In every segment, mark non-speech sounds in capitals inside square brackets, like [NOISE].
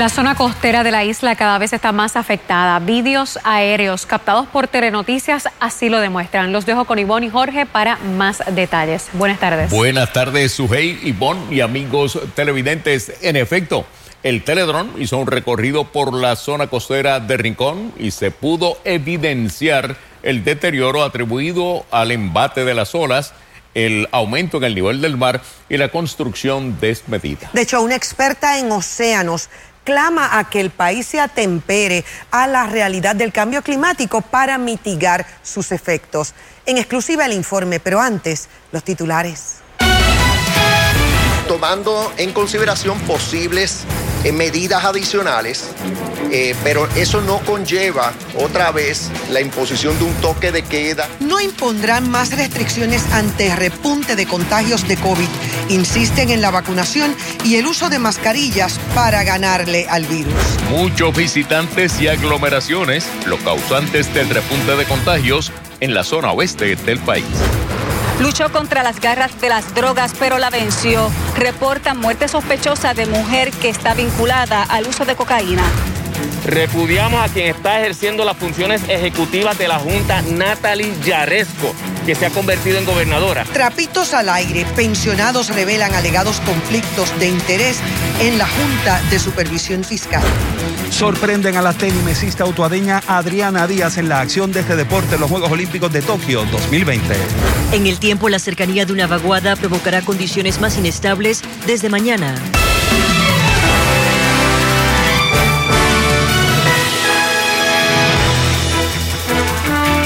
La zona costera de la isla cada vez está más afectada. Vídeos aéreos captados por Telenoticias así lo demuestran. Los dejo con Ivonne y Jorge para más detalles. Buenas tardes. Buenas tardes, Sujei, Ivonne y amigos televidentes. En efecto, el Teledrón hizo un recorrido por la zona costera de Rincón y se pudo evidenciar el deterioro atribuido al embate de las olas el aumento en el nivel del mar y la construcción desmedida. De hecho, una experta en océanos clama a que el país se atempere a la realidad del cambio climático para mitigar sus efectos. En exclusiva el informe, pero antes, los titulares. Tomando en consideración posibles eh, medidas adicionales, eh, pero eso no conlleva otra vez la imposición de un toque de queda. No impondrán más restricciones ante repunte de contagios de COVID. Insisten en la vacunación y el uso de mascarillas para ganarle al virus. Muchos visitantes y aglomeraciones, los causantes del repunte de contagios en la zona oeste del país. Luchó contra las garras de las drogas, pero la venció. Reporta muerte sospechosa de mujer que está vinculada al uso de cocaína. Repudiamos a quien está ejerciendo las funciones ejecutivas de la Junta, Natalie Yaresco, que se ha convertido en gobernadora. Trapitos al aire. Pensionados revelan alegados conflictos de interés en la Junta de Supervisión Fiscal. Sorprenden a la tenimesista autoadeña Adriana Díaz en la acción de este deporte en los Juegos Olímpicos de Tokio 2020. En el tiempo, la cercanía de una vaguada provocará condiciones más inestables desde mañana.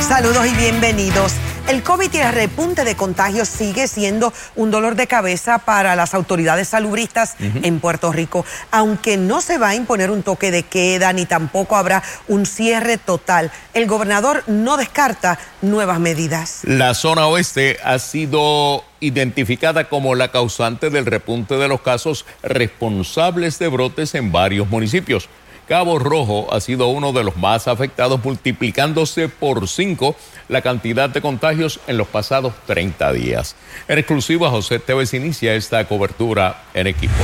Saludos y bienvenidos. El COVID y el repunte de contagios sigue siendo un dolor de cabeza para las autoridades salubristas en Puerto Rico, aunque no se va a imponer un toque de queda ni tampoco habrá un cierre total. El gobernador no descarta nuevas medidas. La zona oeste ha sido identificada como la causante del repunte de los casos responsables de brotes en varios municipios. Cabo Rojo ha sido uno de los más afectados, multiplicándose por cinco la cantidad de contagios en los pasados 30 días. En exclusiva, José Tevez inicia esta cobertura en equipo.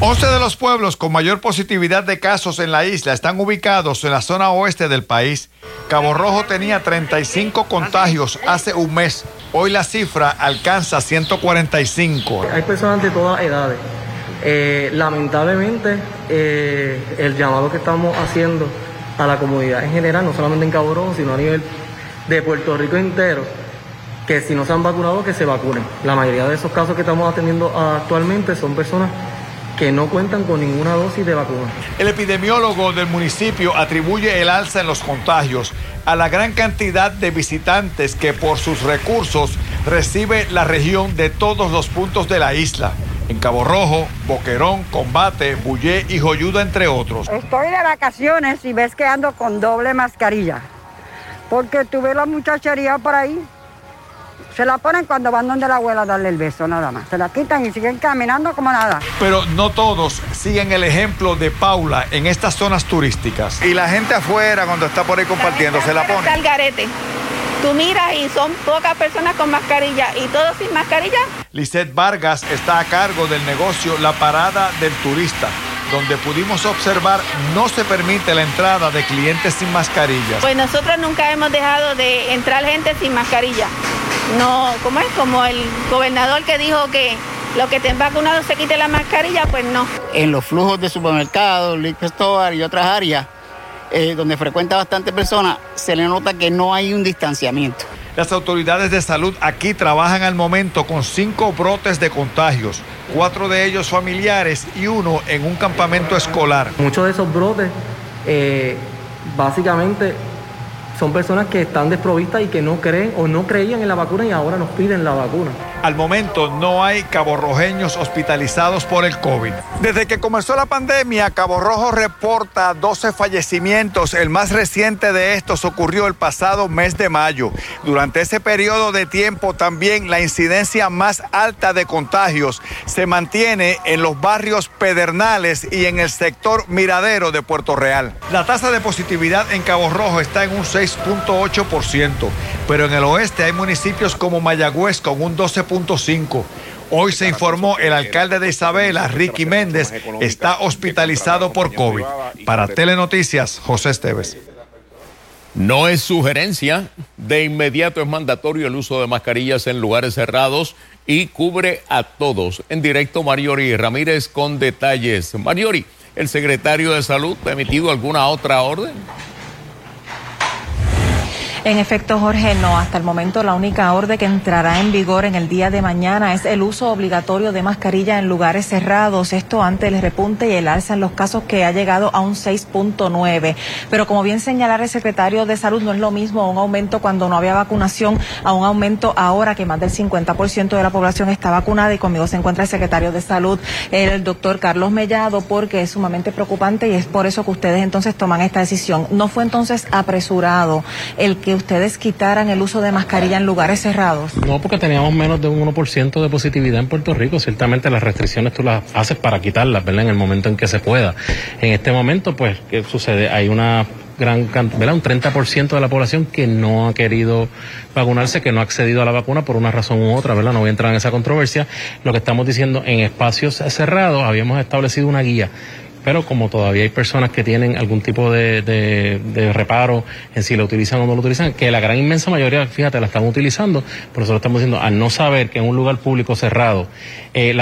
11 de los pueblos con mayor positividad de casos en la isla están ubicados en la zona oeste del país. Cabo Rojo tenía 35 contagios hace un mes. Hoy la cifra alcanza 145. Hay personas de todas edades eh, lamentablemente, eh, el llamado que estamos haciendo a la comunidad en general, no solamente en Cabo Rojo, sino a nivel de Puerto Rico entero, que si no se han vacunado, que se vacunen. La mayoría de esos casos que estamos atendiendo actualmente son personas que no cuentan con ninguna dosis de vacuna. El epidemiólogo del municipio atribuye el alza en los contagios a la gran cantidad de visitantes que por sus recursos recibe la región de todos los puntos de la isla en Cabo Rojo, Boquerón, Combate, Bullé y Joyuda, entre otros. Estoy de vacaciones y ves que ando con doble mascarilla, porque tuve la muchachería por ahí. Se la ponen cuando van donde la abuela a darle el beso, nada más. Se la quitan y siguen caminando como nada. Pero no todos siguen el ejemplo de Paula en estas zonas turísticas. Y la gente afuera, cuando está por ahí compartiendo, se la pone. garete. Tú miras y son pocas personas con mascarilla y todos sin mascarilla. Lisette Vargas está a cargo del negocio La Parada del Turista, donde pudimos observar no se permite la entrada de clientes sin mascarillas. Pues nosotros nunca hemos dejado de entrar gente sin mascarilla. No, como es? Como el gobernador que dijo que lo que estén vacunados se quite la mascarilla, pues no. En los flujos de supermercados, liquor store y otras áreas, eh, donde frecuenta bastante personas, se le nota que no hay un distanciamiento. Las autoridades de salud aquí trabajan al momento con cinco brotes de contagios, cuatro de ellos familiares y uno en un campamento escolar. Muchos de esos brotes eh, básicamente son personas que están desprovistas y que no creen o no creían en la vacuna y ahora nos piden la vacuna. Al momento no hay caborrojeños hospitalizados por el COVID. Desde que comenzó la pandemia, Cabo Rojo reporta 12 fallecimientos. El más reciente de estos ocurrió el pasado mes de mayo. Durante ese periodo de tiempo también la incidencia más alta de contagios se mantiene en los barrios pedernales y en el sector miradero de Puerto Real. La tasa de positividad en Cabo Rojo está en un 6.8%, pero en el oeste hay municipios como Mayagüez con un 12% 4.5. Hoy se informó el alcalde de Isabela, Ricky Méndez, está hospitalizado por COVID. Para Telenoticias, José Esteves. No es sugerencia, de inmediato es mandatorio el uso de mascarillas en lugares cerrados y cubre a todos. En directo, Mariori Ramírez con detalles. Mariori, ¿el secretario de Salud ha emitido alguna otra orden? En efecto, Jorge, no. Hasta el momento la única orden que entrará en vigor en el día de mañana es el uso obligatorio de mascarilla en lugares cerrados. Esto ante el repunte y el alza en los casos que ha llegado a un 6.9. Pero como bien señalara el secretario de Salud, no es lo mismo un aumento cuando no había vacunación a un aumento ahora que más del 50% de la población está vacunada y conmigo se encuentra el secretario de Salud, el doctor Carlos Mellado, porque es sumamente preocupante y es por eso que ustedes entonces toman esta decisión. No fue entonces apresurado el que ustedes quitaran el uso de mascarilla en lugares cerrados? No, porque teníamos menos de un 1% de positividad en Puerto Rico. Ciertamente las restricciones tú las haces para quitarlas, ¿verdad? En el momento en que se pueda. En este momento, pues, ¿qué sucede? Hay una gran ¿verdad? un 30% de la población que no ha querido vacunarse, que no ha accedido a la vacuna por una razón u otra, ¿verdad? No voy a entrar en esa controversia. Lo que estamos diciendo, en espacios cerrados habíamos establecido una guía pero como todavía hay personas que tienen algún tipo de, de, reparo en si lo utilizan o no lo utilizan, que la gran inmensa mayoría, fíjate, la están utilizando, por eso lo estamos diciendo, al no saber que en un lugar público cerrado eh,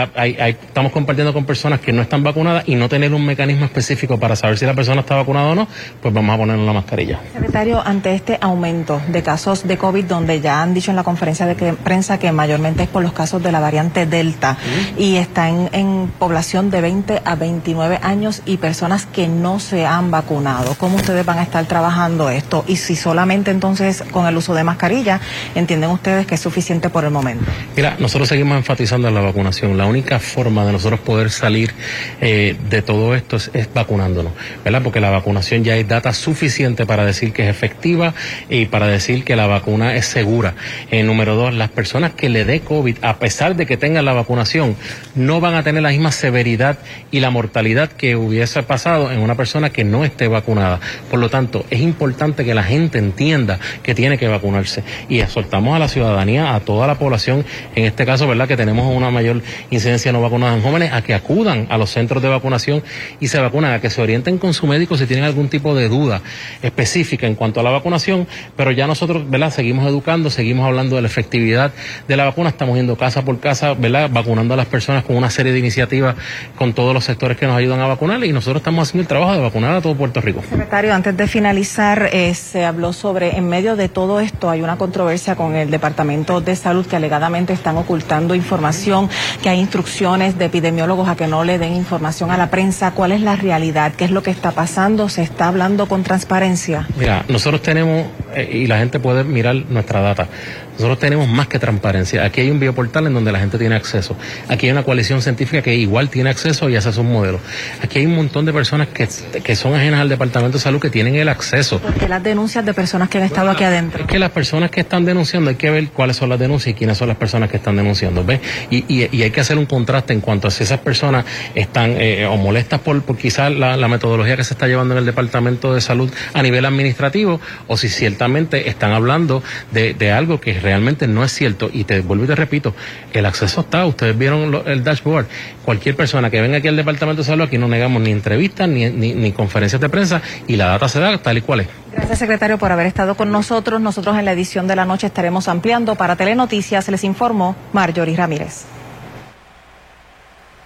estamos compartiendo con personas que no están vacunadas y no tener un mecanismo específico para saber si la persona está vacunada o no, pues vamos a ponerle la mascarilla. Secretario, ante este aumento de casos de COVID, donde ya han dicho en la conferencia de prensa que mayormente es por los casos de la variante Delta y está en, en población de 20 a 29 años, y personas que no se han vacunado. ¿Cómo ustedes van a estar trabajando esto? Y si solamente entonces con el uso de mascarilla, entienden ustedes que es suficiente por el momento. Mira, nosotros seguimos enfatizando la vacunación. La única forma de nosotros poder salir eh, de todo esto es, vacunándonos, ¿verdad? Porque la vacunación ya hay data suficiente para decir que es efectiva y para decir que la vacuna es segura. Eh, número dos, las personas que le dé COVID, a pesar de que tengan la vacunación, no van a tener la misma severidad y la mortalidad que hubiese pasado en una persona que no esté vacunada. Por lo tanto, es importante que la gente entienda que tiene que vacunarse y exhortamos a la ciudadanía, a toda la población, en este caso, ¿verdad?, que tenemos una mayor incidencia no vacunada en jóvenes, a que acudan a los centros de vacunación y se vacunen, a que se orienten con su médico si tienen algún tipo de duda específica en cuanto a la vacunación, pero ya nosotros, ¿verdad?, seguimos educando, seguimos hablando de la efectividad de la vacuna, estamos yendo casa por casa, ¿verdad?, vacunando a las personas con una serie de iniciativas con todos los sectores que nos ayudan a vacunar y nosotros estamos haciendo el trabajo de vacunar a todo Puerto Rico. Secretario, antes de finalizar, eh, se habló sobre, en medio de todo esto, hay una controversia con el Departamento de Salud que alegadamente están ocultando información, que hay instrucciones de epidemiólogos a que no le den información a la prensa. ¿Cuál es la realidad? ¿Qué es lo que está pasando? ¿Se está hablando con transparencia? Mira, nosotros tenemos, eh, y la gente puede mirar nuestra data, nosotros tenemos más que transparencia. Aquí hay un bioportal en donde la gente tiene acceso. Aquí hay una coalición científica que igual tiene acceso y hace sus modelos. Aquí hay un montón de personas que, que son ajenas al Departamento de Salud que tienen el acceso. Porque las denuncias de personas que han estado aquí adentro. Es que las personas que están denunciando, hay que ver cuáles son las denuncias y quiénes son las personas que están denunciando. ¿ves? Y, y, hay que hacer un contraste en cuanto a si esas personas están eh, o molestas por, por quizás la, la metodología que se está llevando en el Departamento de Salud a nivel administrativo o si ciertamente están hablando de, de algo que realmente no es cierto. Y te vuelvo y te repito, el acceso está, ustedes vieron el dashboard. Cualquier persona que venga aquí al Departamento de Salud, aquí no negamos ni entrevistas ni, ni, conferencias de prensa y la data se da tal y cual es. Gracias, secretario, por haber estado con nosotros. Nosotros en la edición de la noche estaremos ampliando. Para Telenoticias les informó Marjorie Ramírez.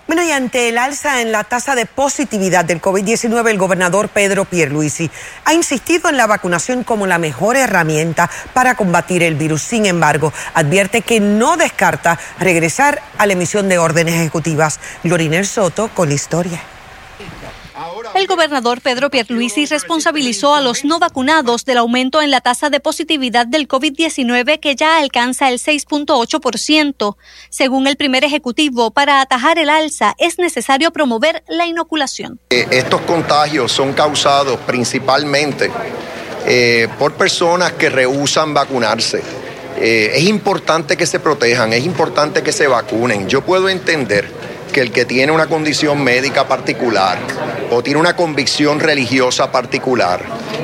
Bueno, y ante el alza en la tasa de positividad del COVID-19, el gobernador Pedro Pierluisi ha insistido en la vacunación como la mejor herramienta para combatir el virus. Sin embargo, advierte que no descarta regresar a la emisión de órdenes ejecutivas. Glorinel Soto con la historia. El gobernador Pedro Pierluisi responsabilizó a los no vacunados del aumento en la tasa de positividad del COVID-19 que ya alcanza el 6.8%. Según el primer ejecutivo, para atajar el alza es necesario promover la inoculación. Eh, estos contagios son causados principalmente eh, por personas que rehusan vacunarse. Eh, es importante que se protejan, es importante que se vacunen. Yo puedo entender que el que tiene una condición médica particular o tiene una convicción religiosa particular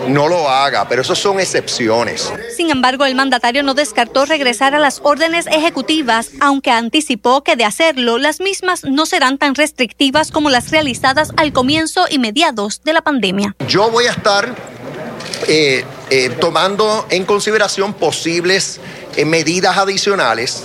no lo haga, pero eso son excepciones. Sin embargo, el mandatario no descartó regresar a las órdenes ejecutivas, aunque anticipó que de hacerlo, las mismas no serán tan restrictivas como las realizadas al comienzo y mediados de la pandemia. Yo voy a estar eh, eh, tomando en consideración posibles eh, medidas adicionales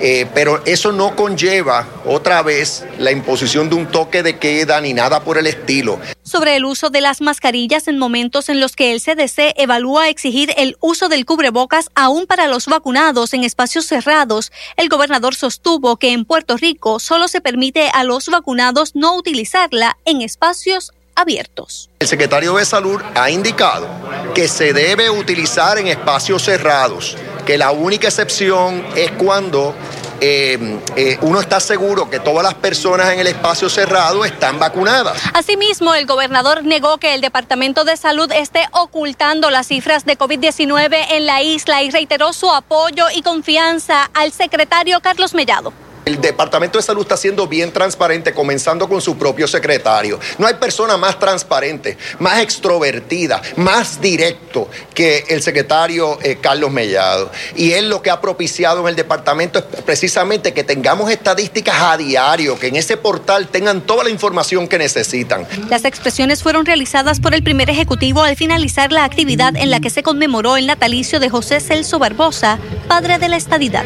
eh, pero eso no conlleva otra vez la imposición de un toque de queda ni nada por el estilo. Sobre el uso de las mascarillas en momentos en los que el CDC evalúa exigir el uso del cubrebocas aún para los vacunados en espacios cerrados, el gobernador sostuvo que en Puerto Rico solo se permite a los vacunados no utilizarla en espacios abiertos. El secretario de Salud ha indicado que se debe utilizar en espacios cerrados, que la única excepción es cuando eh, eh, uno está seguro que todas las personas en el espacio cerrado están vacunadas. Asimismo, el gobernador negó que el Departamento de Salud esté ocultando las cifras de COVID-19 en la isla y reiteró su apoyo y confianza al secretario Carlos Mellado. El Departamento de Salud está siendo bien transparente, comenzando con su propio secretario. No hay persona más transparente, más extrovertida, más directo que el secretario eh, Carlos Mellado. Y él lo que ha propiciado en el departamento es precisamente que tengamos estadísticas a diario, que en ese portal tengan toda la información que necesitan. Las expresiones fueron realizadas por el primer ejecutivo al finalizar la actividad en la que se conmemoró el natalicio de José Celso Barbosa, padre de la estadidad.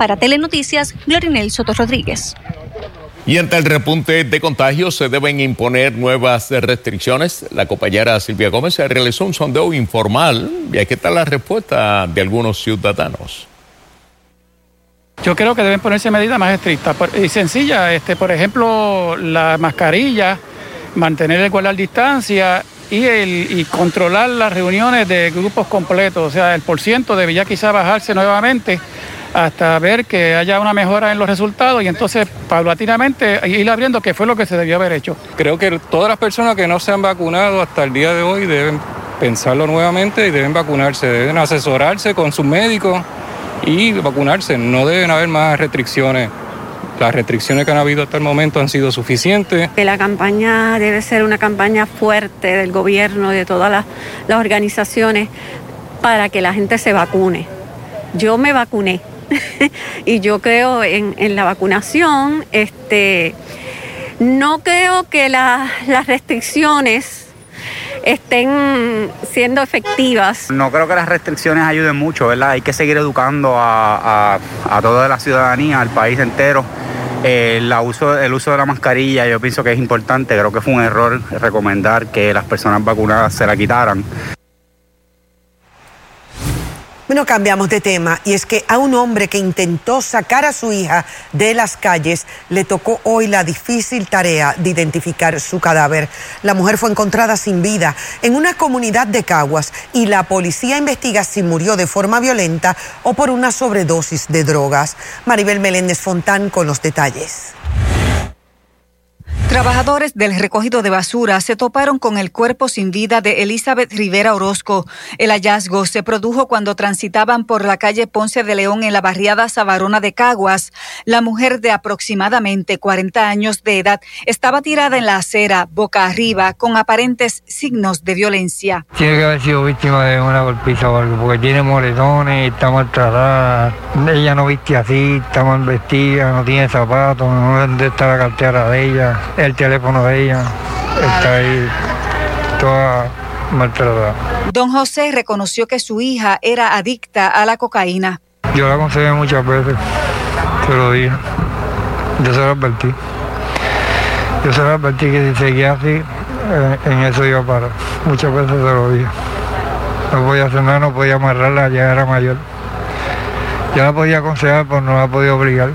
Para Telenoticias, Glorinel Soto Rodríguez. Y ante el repunte de contagios se deben imponer nuevas restricciones. La compañera Silvia Gómez realizó un sondeo informal y aquí está la respuesta de algunos ciudadanos. Yo creo que deben ponerse medidas más estrictas y sencillas. Este, por ejemplo, la mascarilla, mantener el guardar distancia y, el, y controlar las reuniones de grupos completos. O sea, el porciento debería quizá bajarse nuevamente hasta ver que haya una mejora en los resultados y entonces paulatinamente ir abriendo qué fue lo que se debió haber hecho. Creo que todas las personas que no se han vacunado hasta el día de hoy deben pensarlo nuevamente y deben vacunarse, deben asesorarse con sus médicos y vacunarse. No deben haber más restricciones. Las restricciones que han habido hasta el momento han sido suficientes. Que la campaña debe ser una campaña fuerte del gobierno, de todas las, las organizaciones, para que la gente se vacune. Yo me vacuné [LAUGHS] y yo creo en, la vacunación. Este, no creo que la, las restricciones estén siendo efectivas. No creo que las restricciones ayuden mucho, ¿verdad? Hay que seguir educando a, toda la ciudadanía, al país entero. Eh, uso, el uso de la mascarilla yo pienso que es importante, creo que fue un error recomendar que las personas vacunadas se la quitaran. Bueno, cambiamos de tema y es que a un hombre que intentó sacar a su hija de las calles le tocó hoy la difícil tarea de identificar su cadáver. La mujer fue encontrada sin vida en una comunidad de Caguas y la policía investiga si murió de forma violenta o por una sobredosis de drogas. Maribel Meléndez Fontán con los detalles. Trabajadores del recogido de basura se toparon con el cuerpo sin vida de Elizabeth Rivera Orozco. El hallazgo se produjo cuando transitaban por la calle Ponce de León en la barriada Sabarona de Caguas. La mujer de aproximadamente 40 años de edad estaba tirada en la acera, boca arriba, con aparentes signos de violencia. Tiene que haber sido víctima de una golpiza o algo, porque tiene moretones, está maltratada. Ella no viste así, está mal vestida, no tiene zapatos, no dónde está la cartera de ella el teléfono de ella está ahí toda maltratada. Don José reconoció que su hija era adicta a la cocaína. Yo la aconsejé muchas veces, se lo dije. Yo se lo advertí. Yo se lo advertí que si seguía así, eh, en eso iba a parar. Muchas veces se lo dije. No podía hacer nada, no podía amarrarla, ya era mayor. Ya la podía aconsejar, pero no la podía obligar.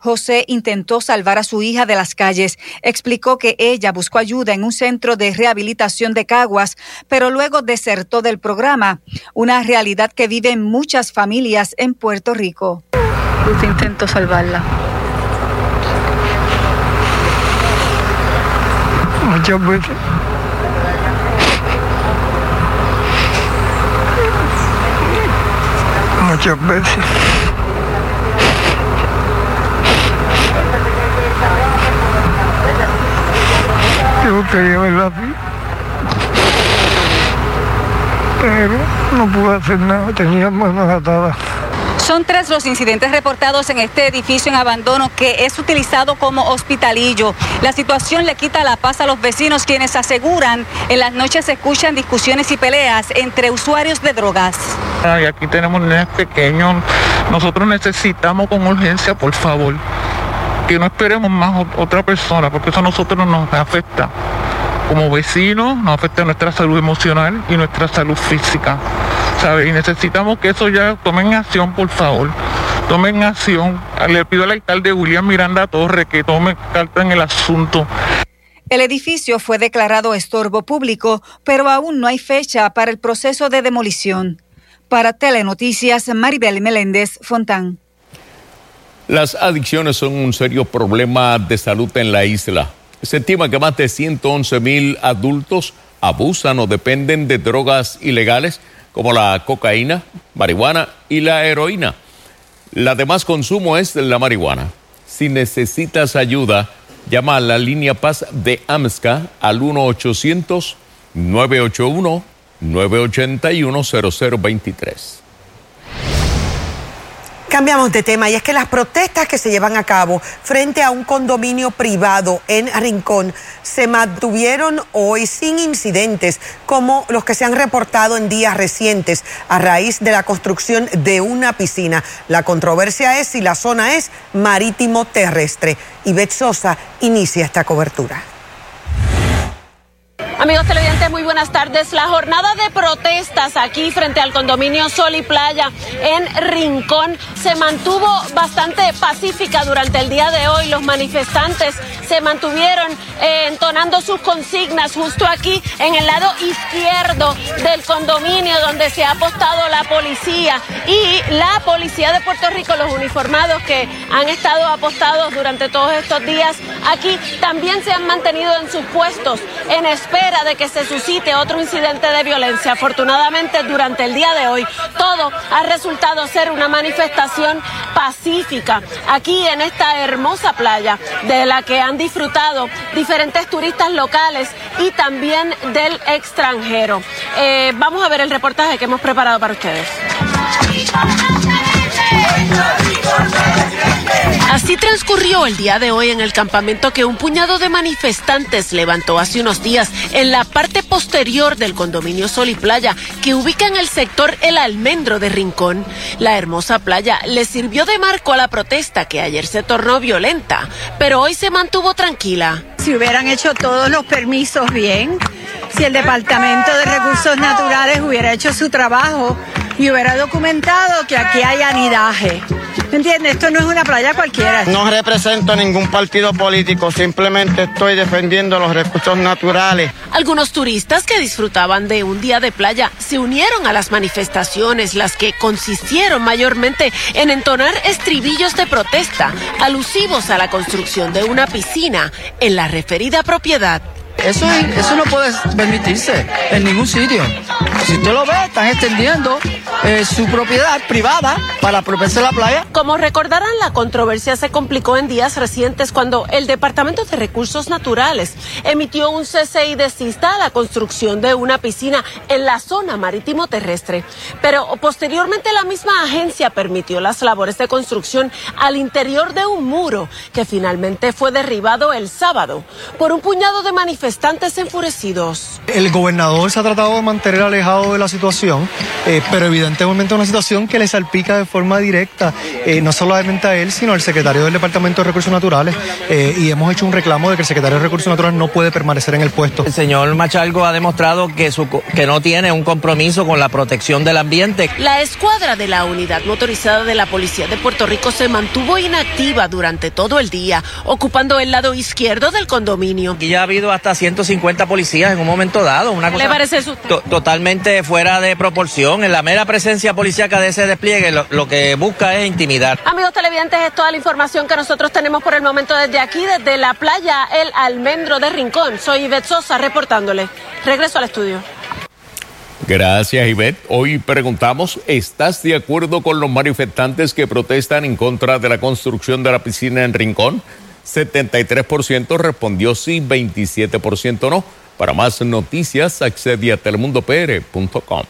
José intentó salvar a su hija de las calles. Explicó que ella buscó ayuda en un centro de rehabilitación de Caguas, pero luego desertó del programa, una realidad que viven muchas familias en Puerto Rico. Usted intentó salvarla. Muchas veces. Muchas veces. Gustaría verla así. Pero no pude hacer nada, tenía manos atadas. Son tres los incidentes reportados en este edificio en abandono que es utilizado como hospitalillo. La situación le quita la paz a los vecinos quienes aseguran en las noches se escuchan discusiones y peleas entre usuarios de drogas. Ay, aquí tenemos niños pequeños. Nosotros necesitamos con urgencia, por favor, que no esperemos más otra persona, porque eso a nosotros nos afecta. Como vecinos, nos afecta nuestra salud emocional y nuestra salud física. ¿sabe? Y necesitamos que eso ya tomen acción, por favor. Tomen acción. Le pido al alcalde William Miranda Torre que tome carta en el asunto. El edificio fue declarado estorbo público, pero aún no hay fecha para el proceso de demolición. Para Telenoticias, Maribel Meléndez Fontán. Las adicciones son un serio problema de salud en la isla. Se estima que más de 111 mil adultos abusan o dependen de drogas ilegales como la cocaína, marihuana y la heroína. La de más consumo es la marihuana. Si necesitas ayuda, llama a la línea Paz de AMSCA al 1-800-981-981-0023. Cambiamos de tema y es que las protestas que se llevan a cabo frente a un condominio privado en Rincón se mantuvieron hoy sin incidentes como los que se han reportado en días recientes a raíz de la construcción de una piscina. La controversia es si la zona es marítimo terrestre. Y Sosa inicia esta cobertura. Amigos televidentes, muy buenas tardes. La jornada de protestas aquí frente al condominio Sol y Playa en Rincón se mantuvo bastante pacífica durante el día de hoy. Los manifestantes se mantuvieron eh, entonando sus consignas justo aquí en el lado izquierdo del condominio donde se ha apostado la policía y la policía de Puerto Rico, los uniformados que han estado apostados durante todos estos días aquí también se han mantenido en sus puestos en espera de que se suscite otro incidente de violencia. Afortunadamente, durante el día de hoy, todo ha resultado ser una manifestación pacífica aquí en esta hermosa playa de la que han disfrutado diferentes turistas locales y también del extranjero. Eh, vamos a ver el reportaje que hemos preparado para ustedes. Así transcurrió el día de hoy en el campamento que un puñado de manifestantes levantó hace unos días en la parte posterior del condominio Sol y Playa, que ubica en el sector El Almendro de Rincón. La hermosa playa le sirvió de marco a la protesta que ayer se tornó violenta, pero hoy se mantuvo tranquila. Si hubieran hecho todos los permisos bien, si el Departamento de Recursos Naturales hubiera hecho su trabajo y hubiera documentado que aquí hay anidaje. ¿Me entiendes? Esto no es una playa cualquiera. No represento ningún partido político, simplemente estoy defendiendo los recursos naturales. Algunos turistas que disfrutaban de un día de playa se unieron a las manifestaciones, las que consistieron mayormente en entonar estribillos de protesta alusivos a la construcción de una piscina en la referida propiedad. Eso, eso no puede permitirse en ningún sitio. Si usted lo ve, están extendiendo eh, su propiedad privada para apropiarse la playa. Como recordarán, la controversia se complicó en días recientes cuando el Departamento de Recursos Naturales emitió un cese y desista a la construcción de una piscina en la zona marítimo terrestre. Pero posteriormente la misma agencia permitió las labores de construcción al interior de un muro que finalmente fue derribado el sábado por un puñado de manifestantes enfurecidos. El gobernador se ha tratado de mantener alejado de la situación, eh, pero evidentemente evidentemente una situación que le salpica de forma directa, eh, no solamente a él, sino al secretario del Departamento de Recursos Naturales. Eh, y hemos hecho un reclamo de que el secretario de Recursos Naturales no puede permanecer en el puesto. El señor Machalgo ha demostrado que, su, que no tiene un compromiso con la protección del ambiente. La escuadra de la unidad motorizada de la Policía de Puerto Rico se mantuvo inactiva durante todo el día, ocupando el lado izquierdo del condominio. Y ya ha habido hasta 150 policías en un momento dado. Una cosa ¿Le parece eso? totalmente fuera de proporción. En la mera presencia policíaca de ese despliegue lo, que busca es intimidar. Amigos televidentes, es toda la información que nosotros tenemos por el momento desde aquí, desde la playa El Almendro de Rincón. Soy Ivette Sosa reportándole. Regreso al estudio. Gracias, Ivette. Hoy preguntamos, ¿estás de acuerdo con los manifestantes que protestan en contra de la construcción de la piscina en Rincón? 73% respondió sí, 27% no. Para más noticias, accede a telemundopr.com.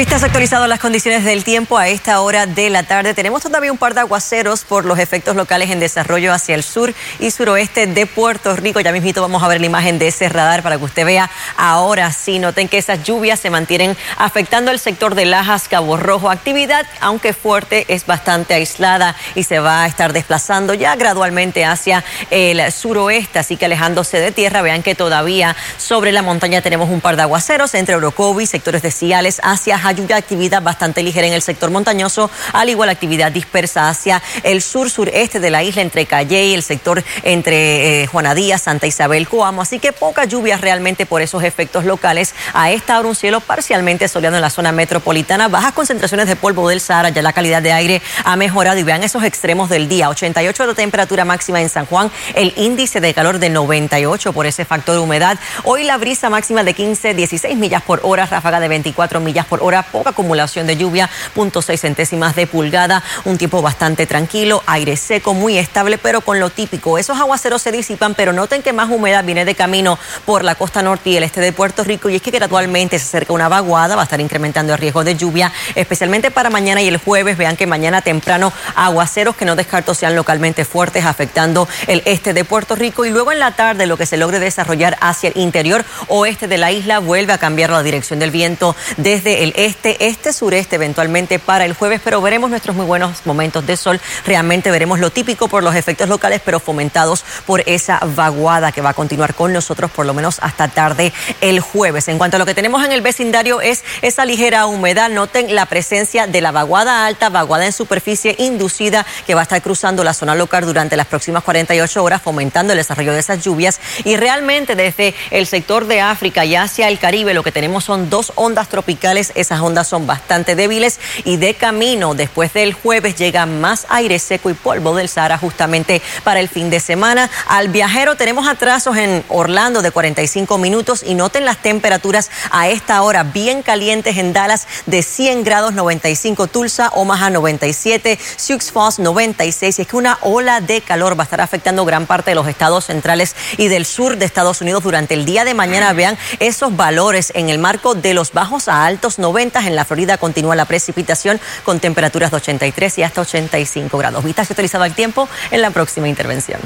Vistas actualizado las condiciones del tiempo a esta hora de la tarde. Tenemos todavía un par de aguaceros por los efectos locales en desarrollo hacia el sur y suroeste de Puerto Rico. Ya mismito vamos a ver la imagen de ese radar para que usted vea. Ahora sí, noten que esas lluvias se mantienen afectando el sector de Lajas, Cabo Rojo. Actividad, aunque fuerte, es bastante aislada y se va a estar desplazando ya gradualmente hacia el suroeste. Así que alejándose de tierra, vean que todavía sobre la montaña tenemos un par de aguaceros entre Orocovi, sectores de Ciales, hacia lluvia actividad bastante ligera en el sector montañoso, al igual actividad dispersa hacia el sur-sureste de la isla, entre Calle y el sector entre eh, Juana Díaz, Santa Isabel, Coamo. Así que poca lluvia realmente por esos efectos locales. A esta hora un cielo parcialmente soleado en la zona metropolitana, bajas concentraciones de polvo del Sahara, ya la calidad de aire ha mejorado y vean esos extremos del día. 88 de temperatura máxima en San Juan, el índice de calor de 98 por ese factor de humedad. Hoy la brisa máxima de 15, 16 millas por hora, ráfaga de 24 millas por hora poca acumulación de lluvia, 0.6 centésimas de pulgada, un tiempo bastante tranquilo, aire seco, muy estable, pero con lo típico. Esos aguaceros se disipan, pero noten que más humedad viene de camino por la costa norte y el este de Puerto Rico y es que gradualmente se acerca una vaguada, va a estar incrementando el riesgo de lluvia, especialmente para mañana y el jueves. Vean que mañana temprano aguaceros que no descarto sean localmente fuertes, afectando el este de Puerto Rico y luego en la tarde lo que se logre desarrollar hacia el interior oeste de la isla vuelve a cambiar la dirección del viento desde el este este, este, sureste eventualmente para el jueves, pero veremos nuestros muy buenos momentos de sol. Realmente veremos lo típico por los efectos locales, pero fomentados por esa vaguada que va a continuar con nosotros por lo menos hasta tarde el jueves. En cuanto a lo que tenemos en el vecindario es esa ligera humedad. Noten la presencia de la vaguada alta, vaguada en superficie inducida que va a estar cruzando la zona local durante las próximas 48 horas, fomentando el desarrollo de esas lluvias. Y realmente desde el sector de África y hacia el Caribe lo que tenemos son dos ondas tropicales, esas ondas son bastante débiles y de camino después del jueves llega más aire seco y polvo del Sahara justamente para el fin de semana. Al viajero tenemos atrasos en Orlando de 45 minutos y noten las temperaturas a esta hora bien calientes en Dallas de 100 grados 95 Tulsa, Omaha 97, Sioux Falls 96 y es que una ola de calor va a estar afectando gran parte de los estados centrales y del sur de Estados Unidos durante el día de mañana. Vean esos valores en el marco de los bajos a altos 90 en la Florida continúa la precipitación con temperaturas de 83 y hasta 85 grados. Vista se utilizaba el tiempo en la próxima intervención.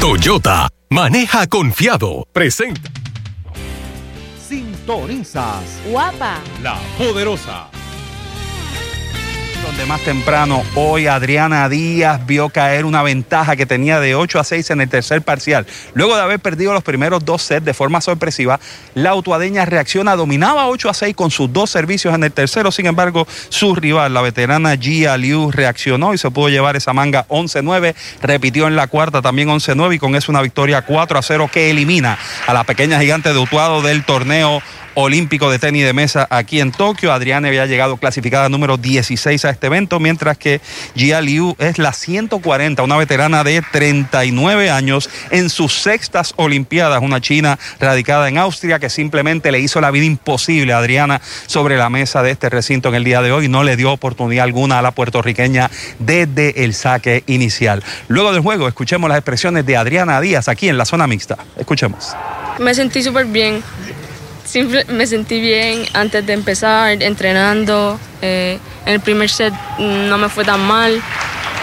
Toyota, maneja confiado. Presenta. Sintonizas. Guapa. La poderosa más temprano hoy Adriana Díaz vio caer una ventaja que tenía de 8 a 6 en el tercer parcial. Luego de haber perdido los primeros dos sets de forma sorpresiva, la autuadeña reacciona, dominaba 8 a 6 con sus dos servicios en el tercero. Sin embargo, su rival, la veterana Gia Liu, reaccionó y se pudo llevar esa manga 11-9. Repitió en la cuarta también 11-9 y con eso una victoria 4 a 0 que elimina a la pequeña gigante de Utuado del torneo olímpico de tenis de mesa aquí en Tokio. Adriana había llegado clasificada número 16 a este evento, mientras que Jia Liu es la 140, una veterana de 39 años en sus sextas Olimpiadas, una china radicada en Austria que simplemente le hizo la vida imposible a Adriana sobre la mesa de este recinto en el día de hoy. No le dio oportunidad alguna a la puertorriqueña desde el saque inicial. Luego del juego, escuchemos las expresiones de Adriana Díaz aquí en la zona mixta. Escuchemos. Me sentí súper bien me sentí bien antes de empezar, entrenando. Eh, en el primer set no me fue tan mal.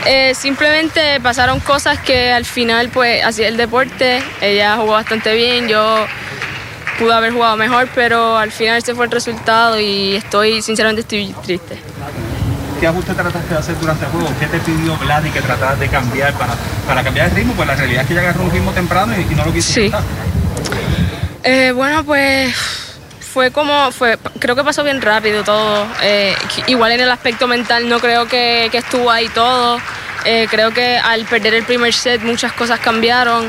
Eh, simplemente pasaron cosas que al final, pues, hacía el deporte. Ella jugó bastante bien, yo pude haber jugado mejor, pero al final ese fue el resultado y estoy, sinceramente, estoy triste. ¿Qué ajuste trataste de hacer durante el juego? ¿Qué te pidió Vladi que trataras de cambiar para, para cambiar el ritmo? Pues la realidad es que ella agarró un ritmo temprano y, no lo quiso sí. Eh, bueno, pues fue como, fue, creo que pasó bien rápido todo. Eh, igual en el aspecto mental no creo que, estuvo ahí todo. Eh, creo que al perder el primer set muchas cosas cambiaron.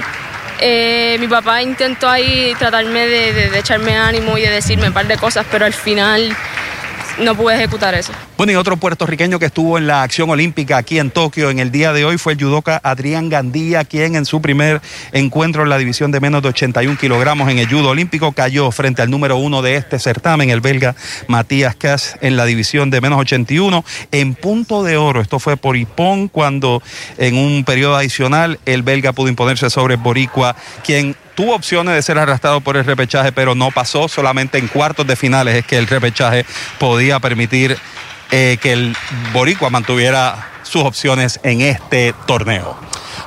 mi papá intentó ahí tratarme de, de, echarme ánimo y de decirme un par de cosas, pero al final no pude ejecutar eso. Bueno, y otro puertorriqueño que estuvo en la acción olímpica aquí en Tokio en el día de hoy fue el judoka Adrián Gandía, quien en su primer encuentro en la división de menos de 81 kilogramos en el judo olímpico cayó frente al número uno de este certamen, el belga Matías Kass, en la división de menos 81 en punto de oro. Esto fue por Ipón cuando en un periodo adicional el belga pudo imponerse sobre Boricua, quien tuvo opciones de ser arrastrado por el repechaje, pero no pasó. Solamente en cuartos de finales es que el repechaje podía permitir eh, que el Boricua mantuviera sus opciones en este torneo.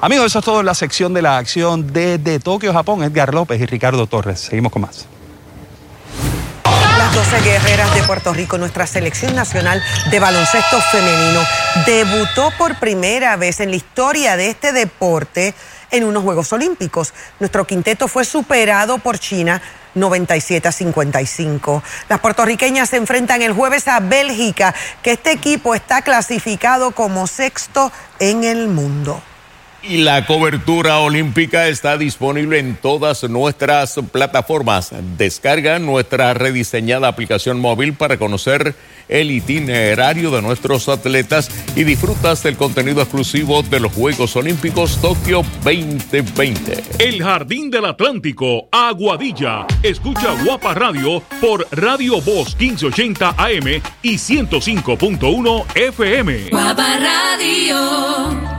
Amigos, eso es todo en la sección de la acción desde Tokio, Japón. Edgar López y Ricardo Torres. Seguimos con más. Las 12 guerreras de Puerto Rico, nuestra selección nacional de baloncesto femenino, debutó por primera vez en la historia de este deporte en unos Juegos Olímpicos. Nuestro quinteto fue superado por China 97 a 55. Las puertorriqueñas se enfrentan el jueves a Bélgica, que este equipo está clasificado como sexto en el mundo. Y la cobertura olímpica está disponible en todas nuestras plataformas. Descarga nuestra rediseñada aplicación móvil para conocer el itinerario de nuestros atletas y disfrutas del contenido exclusivo de los Juegos Olímpicos Tokio 2020. El Jardín del Atlántico, Aguadilla. Escucha Guapa Radio por Radio Voz 1580 AM y 105.1 FM. Guapa Radio.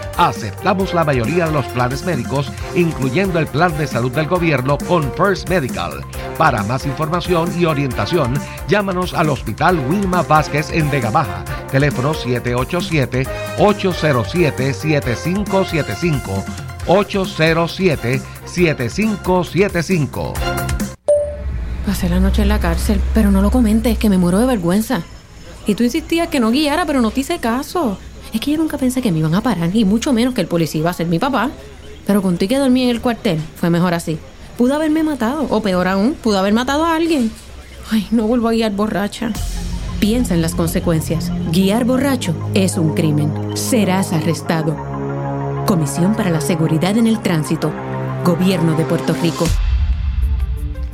Aceptamos la mayoría de los planes médicos, incluyendo el plan de salud del gobierno con First Medical. Para más información y orientación, llámanos al Hospital Wilma Vázquez en Vega Baja. Teléfono 787-807-7575. 807-7575. Pasé la noche en la cárcel, pero no lo comentes, que me muero de vergüenza. Y tú insistías que no guiara, pero no te hice caso. Es que yo nunca pensé que me iban a parar, y mucho menos que el policía iba a ser mi papá. Pero contigo que dormí en el cuartel, fue mejor así. Pudo haberme matado, o peor aún, pudo haber matado a alguien. Ay, no vuelvo a guiar borracha. Piensa en las consecuencias. Guiar borracho es un crimen. Serás arrestado. Comisión para la Seguridad en el Tránsito. Gobierno de Puerto Rico.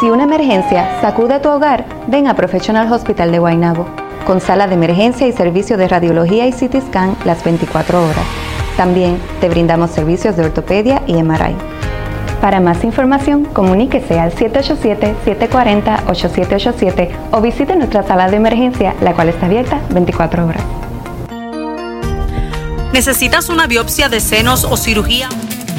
Si una emergencia sacude tu hogar, ven a Professional Hospital de Guaynabo. con sala de emergencia y servicio de radiología y CT scan las 24 horas. También te brindamos servicios de ortopedia y MRI. Para más información, comuníquese al 787-740-8787 o visite nuestra sala de emergencia, la cual está abierta 24 horas. ¿Necesitas una biopsia de senos o cirugía?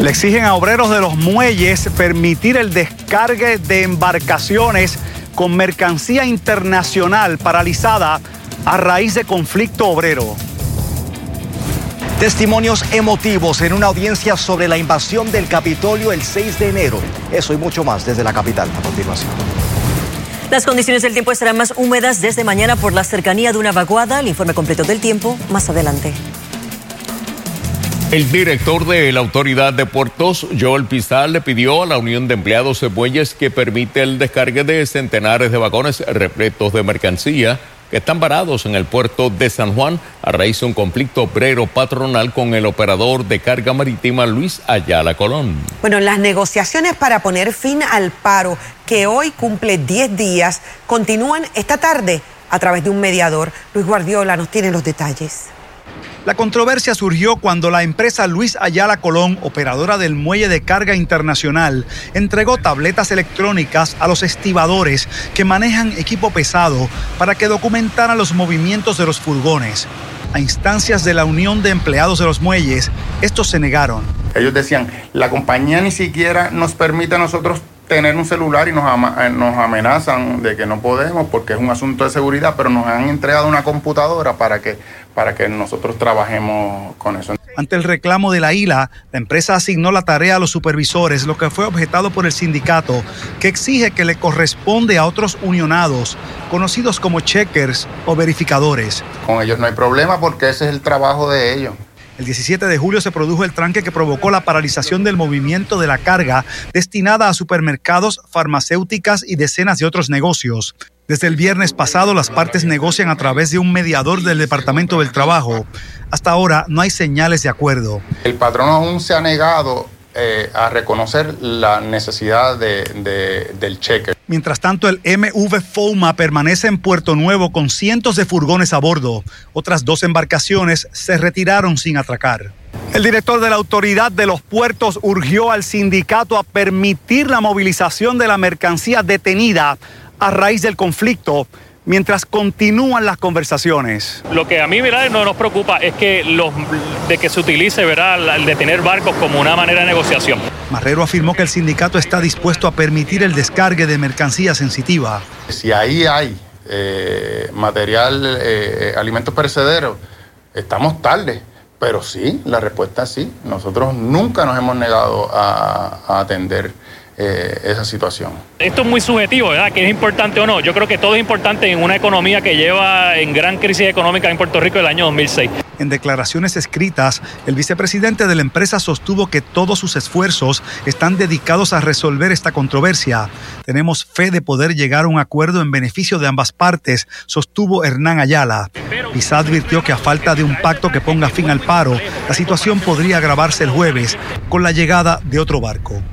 Le exigen a obreros de los muelles permitir el descargue de embarcaciones con mercancía internacional paralizada a raíz de conflicto obrero. Testimonios emotivos en una audiencia sobre la invasión del Capitolio el 6 de enero. Eso y mucho más desde la capital a continuación. Las condiciones del tiempo estarán más húmedas desde mañana por la cercanía de una vaguada. El informe completo del tiempo más adelante. El director de la Autoridad de Puertos, Joel Pizal, le pidió a la Unión de Empleados de Muelles que permite el descargue de centenares de vagones repletos de mercancía que están varados en el puerto de San Juan a raíz de un conflicto obrero patronal con el operador de carga marítima Luis Ayala Colón. Bueno, las negociaciones para poner fin al paro, que hoy cumple 10 días, continúan esta tarde a través de un mediador. Luis Guardiola nos tiene los detalles. La controversia surgió cuando la empresa Luis Ayala Colón, operadora del muelle de carga internacional, entregó tabletas electrónicas a los estibadores que manejan equipo pesado para que documentaran los movimientos de los furgones. A instancias de la Unión de Empleados de los Muelles, estos se negaron. Ellos decían, la compañía ni siquiera nos permite a nosotros tener un celular y nos, eh, nos amenazan de que no podemos porque es un asunto de seguridad, pero nos han entregado una computadora para que, para que nosotros trabajemos con eso. Ante el reclamo de la ILA, la empresa asignó la tarea a los supervisores, lo que fue objetado por el sindicato, que exige que le corresponde a otros unionados, conocidos como checkers o verificadores. Con ellos no hay problema porque ese es el trabajo de ellos. El 17 de julio se produjo el tranque que provocó la paralización del movimiento de la carga destinada a supermercados, farmacéuticas y decenas de otros negocios. Desde el viernes pasado las partes negocian a través de un mediador del Departamento del Trabajo. Hasta ahora no hay señales de acuerdo. El patrón aún se ha negado eh, a reconocer la necesidad de- de- del cheque. Mientras tanto, el MV Foma permanece en Puerto Nuevo con cientos de furgones a bordo. Otras dos embarcaciones se retiraron sin atracar. El director de la Autoridad de los Puertos urgió al sindicato a permitir la movilización de la mercancía detenida a raíz del conflicto mientras continúan las conversaciones. Lo que a mí ¿verdad? no nos preocupa es que los, de que se utilice ¿verdad? el detener barcos como una manera de negociación. Marrero afirmó que el sindicato está dispuesto a permitir el descargue de mercancía sensitiva. Si ahí hay eh, material, eh, alimentos perecederos, estamos tarde. Pero sí, la respuesta es sí. Nosotros nunca nos hemos negado a, a atender eh, esa situación. Esto es muy subjetivo, ¿verdad? Que es importante o no. Yo creo que todo es importante en una economía que lleva en gran crisis económica en Puerto Rico el año 2006. En declaraciones escritas, el vicepresidente de la empresa sostuvo que todos sus esfuerzos están dedicados a resolver esta controversia. Tenemos fe de poder llegar a un acuerdo en beneficio de ambas partes, sostuvo Hernán Ayala. Pisa advirtió que a falta de un pacto que ponga fin al paro, la situación podría agravarse el jueves con la llegada de otro barco.